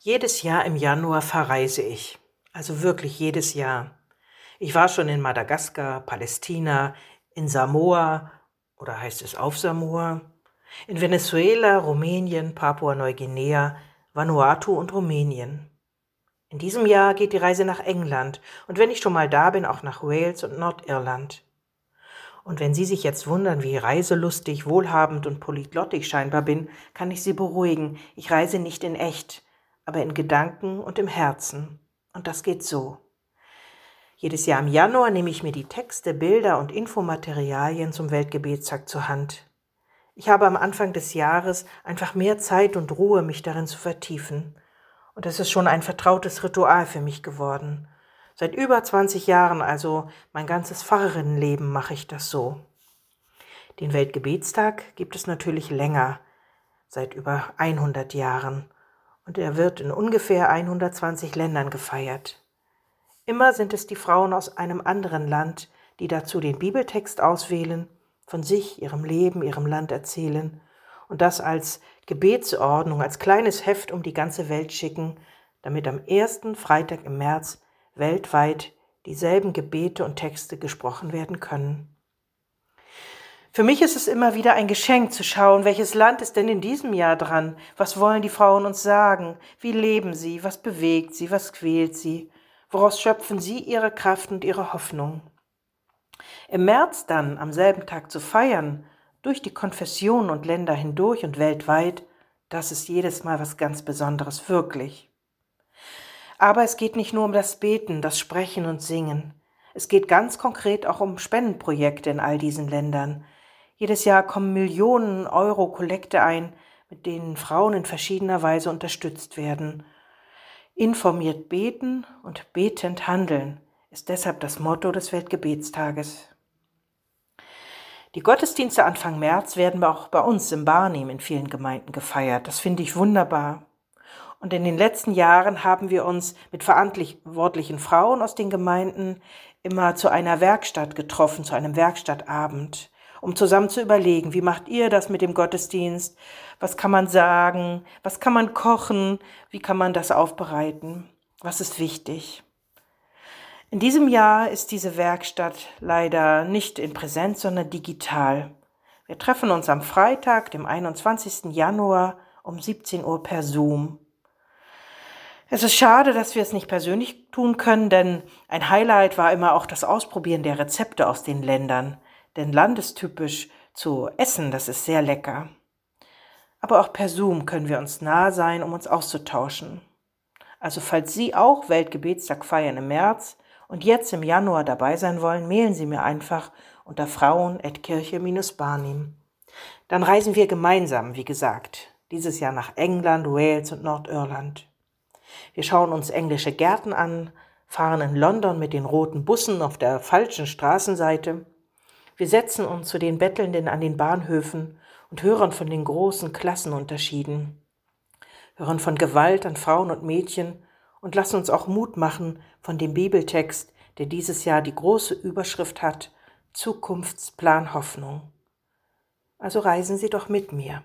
Jedes Jahr im Januar verreise ich. Also wirklich jedes Jahr. Ich war schon in Madagaskar, Palästina, in Samoa oder heißt es auf Samoa, in Venezuela, Rumänien, Papua-Neuguinea, Vanuatu und Rumänien. In diesem Jahr geht die Reise nach England und wenn ich schon mal da bin, auch nach Wales und Nordirland. Und wenn Sie sich jetzt wundern, wie reiselustig, wohlhabend und polyglott ich scheinbar bin, kann ich Sie beruhigen. Ich reise nicht in echt aber in Gedanken und im Herzen. Und das geht so. Jedes Jahr im Januar nehme ich mir die Texte, Bilder und Infomaterialien zum Weltgebetstag zur Hand. Ich habe am Anfang des Jahres einfach mehr Zeit und Ruhe, mich darin zu vertiefen. Und es ist schon ein vertrautes Ritual für mich geworden. Seit über 20 Jahren, also mein ganzes Pfarrerinnenleben, mache ich das so. Den Weltgebetstag gibt es natürlich länger, seit über 100 Jahren und er wird in ungefähr 120 Ländern gefeiert. Immer sind es die Frauen aus einem anderen Land, die dazu den Bibeltext auswählen, von sich, ihrem Leben, ihrem Land erzählen und das als Gebetsordnung, als kleines Heft um die ganze Welt schicken, damit am ersten Freitag im März weltweit dieselben Gebete und Texte gesprochen werden können. Für mich ist es immer wieder ein Geschenk zu schauen, welches Land ist denn in diesem Jahr dran? Was wollen die Frauen uns sagen? Wie leben sie? Was bewegt sie? Was quält sie? Woraus schöpfen sie ihre Kraft und ihre Hoffnung? Im März dann, am selben Tag zu feiern, durch die Konfessionen und Länder hindurch und weltweit, das ist jedes Mal was ganz Besonderes, wirklich. Aber es geht nicht nur um das Beten, das Sprechen und Singen. Es geht ganz konkret auch um Spendenprojekte in all diesen Ländern, jedes Jahr kommen Millionen Euro Kollekte ein, mit denen Frauen in verschiedener Weise unterstützt werden. Informiert beten und betend handeln ist deshalb das Motto des Weltgebetstages. Die Gottesdienste Anfang März werden auch bei uns im Barnim in vielen Gemeinden gefeiert. Das finde ich wunderbar. Und in den letzten Jahren haben wir uns mit verantwortlichen Frauen aus den Gemeinden immer zu einer Werkstatt getroffen, zu einem Werkstattabend um zusammen zu überlegen, wie macht ihr das mit dem Gottesdienst? Was kann man sagen? Was kann man kochen? Wie kann man das aufbereiten? Was ist wichtig? In diesem Jahr ist diese Werkstatt leider nicht in Präsenz, sondern digital. Wir treffen uns am Freitag, dem 21. Januar um 17 Uhr per Zoom. Es ist schade, dass wir es nicht persönlich tun können, denn ein Highlight war immer auch das Ausprobieren der Rezepte aus den Ländern denn landestypisch zu essen, das ist sehr lecker. Aber auch per Zoom können wir uns nahe sein, um uns auszutauschen. Also falls Sie auch Weltgebetstag feiern im März und jetzt im Januar dabei sein wollen, mailen Sie mir einfach unter frauen.kirche-barnim. Dann reisen wir gemeinsam, wie gesagt, dieses Jahr nach England, Wales und Nordirland. Wir schauen uns englische Gärten an, fahren in London mit den roten Bussen auf der falschen Straßenseite wir setzen uns zu den Bettelnden an den Bahnhöfen und hören von den großen Klassenunterschieden, hören von Gewalt an Frauen und Mädchen und lassen uns auch Mut machen von dem Bibeltext, der dieses Jahr die große Überschrift hat Zukunftsplan Hoffnung. Also reisen Sie doch mit mir.